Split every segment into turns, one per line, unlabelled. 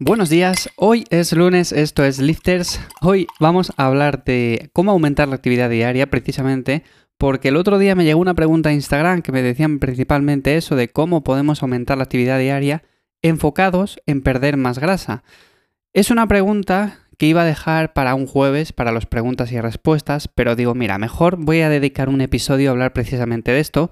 Buenos días, hoy es lunes, esto es Lifters. Hoy vamos a hablar de cómo aumentar la actividad diaria precisamente porque el otro día me llegó una pregunta a Instagram que me decían principalmente eso de cómo podemos aumentar la actividad diaria enfocados en perder más grasa. Es una pregunta que iba a dejar para un jueves para las preguntas y respuestas, pero digo, mira, mejor voy a dedicar un episodio a hablar precisamente de esto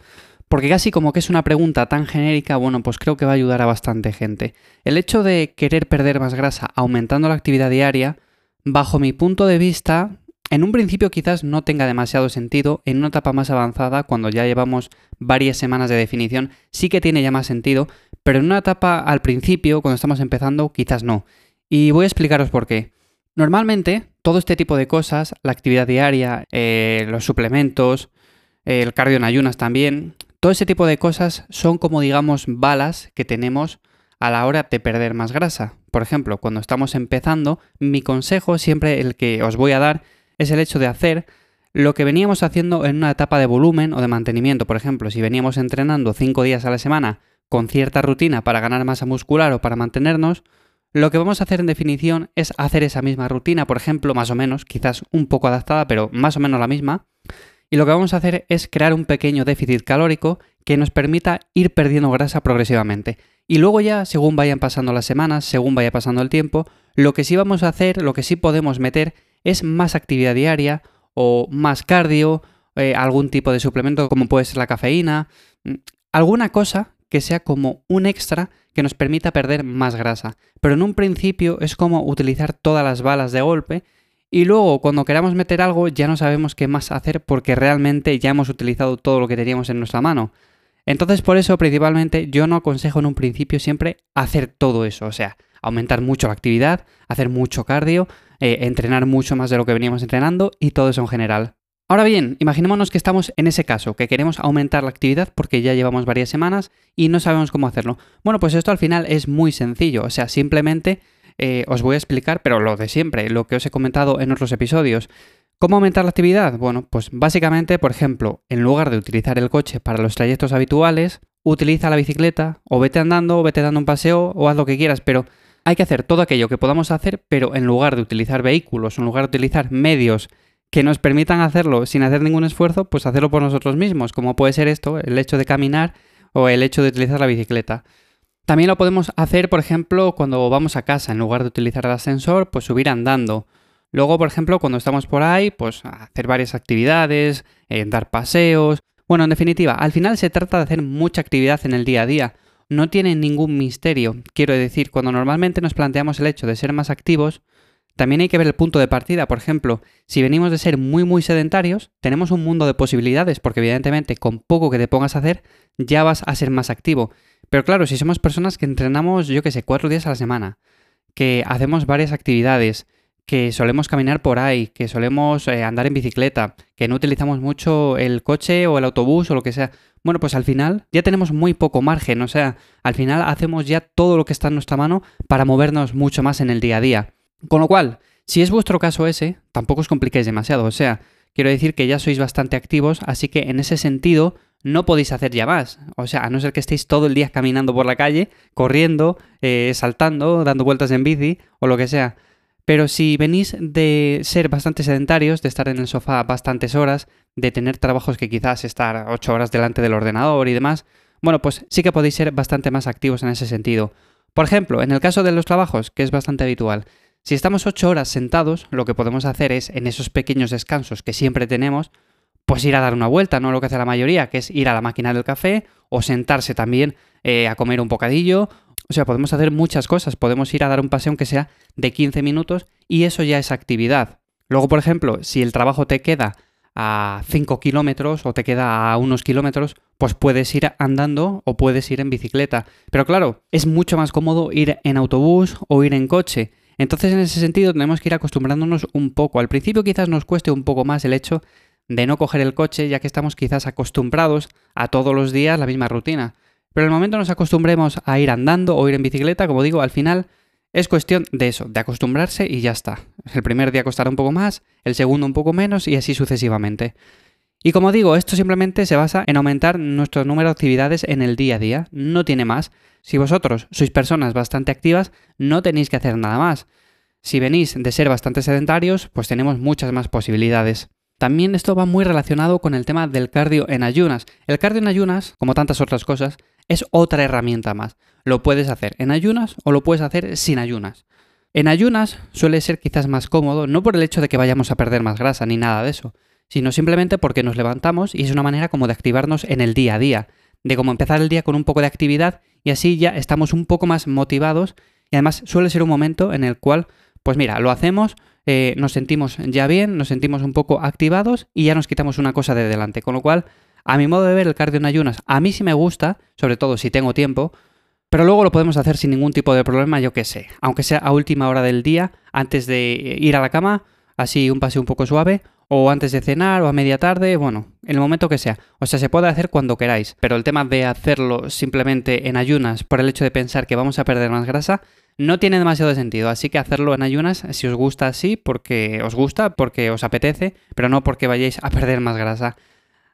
porque casi como que es una pregunta tan genérica, bueno, pues creo que va a ayudar a bastante gente. El hecho de querer perder más grasa aumentando la actividad diaria, bajo mi punto de vista, en un principio quizás no tenga demasiado sentido, en una etapa más avanzada, cuando ya llevamos varias semanas de definición, sí que tiene ya más sentido, pero en una etapa al principio, cuando estamos empezando, quizás no. Y voy a explicaros por qué. Normalmente, todo este tipo de cosas, la actividad diaria, eh, los suplementos, el cardio en ayunas también, todo ese tipo de cosas son como digamos balas que tenemos a la hora de perder más grasa. Por ejemplo, cuando estamos empezando, mi consejo siempre el que os voy a dar es el hecho de hacer lo que veníamos haciendo en una etapa de volumen o de mantenimiento. Por ejemplo, si veníamos entrenando 5 días a la semana con cierta rutina para ganar masa muscular o para mantenernos, lo que vamos a hacer en definición es hacer esa misma rutina, por ejemplo, más o menos, quizás un poco adaptada, pero más o menos la misma, y lo que vamos a hacer es crear un pequeño déficit calórico que nos permita ir perdiendo grasa progresivamente. Y luego ya, según vayan pasando las semanas, según vaya pasando el tiempo, lo que sí vamos a hacer, lo que sí podemos meter es más actividad diaria o más cardio, eh, algún tipo de suplemento como puede ser la cafeína, mm, alguna cosa que sea como un extra que nos permita perder más grasa. Pero en un principio es como utilizar todas las balas de golpe y luego, cuando queramos meter algo, ya no sabemos qué más hacer porque realmente ya hemos utilizado todo lo que teníamos en nuestra mano. Entonces, por eso, principalmente, yo no aconsejo en un principio siempre hacer todo eso. O sea, aumentar mucho la actividad, hacer mucho cardio, eh, entrenar mucho más de lo que veníamos entrenando y todo eso en general. Ahora bien, imaginémonos que estamos en ese caso, que queremos aumentar la actividad porque ya llevamos varias semanas y no sabemos cómo hacerlo. Bueno, pues esto al final es muy sencillo, o sea, simplemente eh, os voy a explicar, pero lo de siempre, lo que os he comentado en otros episodios. ¿Cómo aumentar la actividad? Bueno, pues básicamente, por ejemplo, en lugar de utilizar el coche para los trayectos habituales, utiliza la bicicleta, o vete andando, o vete dando un paseo, o haz lo que quieras, pero hay que hacer todo aquello que podamos hacer, pero en lugar de utilizar vehículos, en lugar de utilizar medios que nos permitan hacerlo sin hacer ningún esfuerzo, pues hacerlo por nosotros mismos, como puede ser esto, el hecho de caminar o el hecho de utilizar la bicicleta. También lo podemos hacer, por ejemplo, cuando vamos a casa, en lugar de utilizar el ascensor, pues subir andando. Luego, por ejemplo, cuando estamos por ahí, pues hacer varias actividades, eh, dar paseos. Bueno, en definitiva, al final se trata de hacer mucha actividad en el día a día. No tiene ningún misterio. Quiero decir, cuando normalmente nos planteamos el hecho de ser más activos, también hay que ver el punto de partida. Por ejemplo, si venimos de ser muy muy sedentarios, tenemos un mundo de posibilidades, porque evidentemente con poco que te pongas a hacer, ya vas a ser más activo. Pero claro, si somos personas que entrenamos, yo que sé, cuatro días a la semana, que hacemos varias actividades, que solemos caminar por ahí, que solemos eh, andar en bicicleta, que no utilizamos mucho el coche o el autobús o lo que sea, bueno, pues al final ya tenemos muy poco margen, o sea, al final hacemos ya todo lo que está en nuestra mano para movernos mucho más en el día a día. Con lo cual, si es vuestro caso ese, tampoco os compliquéis demasiado, o sea, quiero decir que ya sois bastante activos, así que en ese sentido no podéis hacer ya más. O sea, a no ser que estéis todo el día caminando por la calle, corriendo, eh, saltando, dando vueltas en bici o lo que sea. Pero si venís de ser bastante sedentarios, de estar en el sofá bastantes horas, de tener trabajos que quizás estar ocho horas delante del ordenador y demás, bueno, pues sí que podéis ser bastante más activos en ese sentido. Por ejemplo, en el caso de los trabajos, que es bastante habitual, si estamos ocho horas sentados, lo que podemos hacer es, en esos pequeños descansos que siempre tenemos, pues ir a dar una vuelta, no lo que hace la mayoría, que es ir a la máquina del café o sentarse también eh, a comer un bocadillo. O sea, podemos hacer muchas cosas, podemos ir a dar un paseo aunque sea de 15 minutos y eso ya es actividad. Luego, por ejemplo, si el trabajo te queda a 5 kilómetros o te queda a unos kilómetros, pues puedes ir andando o puedes ir en bicicleta. Pero claro, es mucho más cómodo ir en autobús o ir en coche. Entonces, en ese sentido, tenemos que ir acostumbrándonos un poco. Al principio quizás nos cueste un poco más el hecho de no coger el coche ya que estamos quizás acostumbrados a todos los días la misma rutina. Pero en el momento nos acostumbremos a ir andando o ir en bicicleta, como digo, al final es cuestión de eso, de acostumbrarse y ya está. El primer día costará un poco más, el segundo un poco menos y así sucesivamente. Y como digo, esto simplemente se basa en aumentar nuestro número de actividades en el día a día, no tiene más. Si vosotros sois personas bastante activas, no tenéis que hacer nada más. Si venís de ser bastante sedentarios, pues tenemos muchas más posibilidades. También esto va muy relacionado con el tema del cardio en ayunas. El cardio en ayunas, como tantas otras cosas, es otra herramienta más. Lo puedes hacer en ayunas o lo puedes hacer sin ayunas. En ayunas suele ser quizás más cómodo, no por el hecho de que vayamos a perder más grasa ni nada de eso, sino simplemente porque nos levantamos y es una manera como de activarnos en el día a día, de cómo empezar el día con un poco de actividad y así ya estamos un poco más motivados y además suele ser un momento en el cual, pues mira, lo hacemos, eh, nos sentimos ya bien, nos sentimos un poco activados y ya nos quitamos una cosa de delante, con lo cual, a mi modo de ver el cardio en ayunas, a mí sí me gusta, sobre todo si tengo tiempo, pero luego lo podemos hacer sin ningún tipo de problema, yo qué sé, aunque sea a última hora del día, antes de ir a la cama, así un paseo un poco suave, o antes de cenar o a media tarde, bueno, en el momento que sea. O sea, se puede hacer cuando queráis, pero el tema de hacerlo simplemente en ayunas por el hecho de pensar que vamos a perder más grasa no tiene demasiado sentido, así que hacerlo en ayunas si os gusta así, porque os gusta, porque os apetece, pero no porque vayáis a perder más grasa.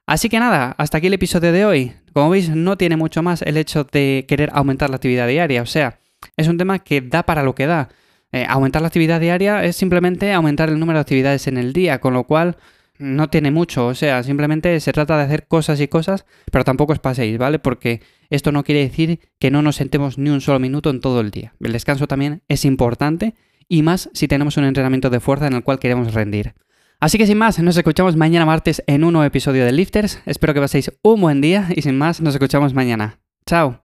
Así que nada, hasta aquí el episodio de hoy. Como veis, no tiene mucho más el hecho de querer aumentar la actividad diaria, o sea, es un tema que da para lo que da. Eh, aumentar la actividad diaria es simplemente aumentar el número de actividades en el día, con lo cual no tiene mucho, o sea, simplemente se trata de hacer cosas y cosas, pero tampoco os paséis, ¿vale? Porque esto no quiere decir que no nos sentemos ni un solo minuto en todo el día. El descanso también es importante y más si tenemos un entrenamiento de fuerza en el cual queremos rendir. Así que sin más, nos escuchamos mañana martes en un nuevo episodio de Lifters. Espero que paséis un buen día y sin más, nos escuchamos mañana. Chao.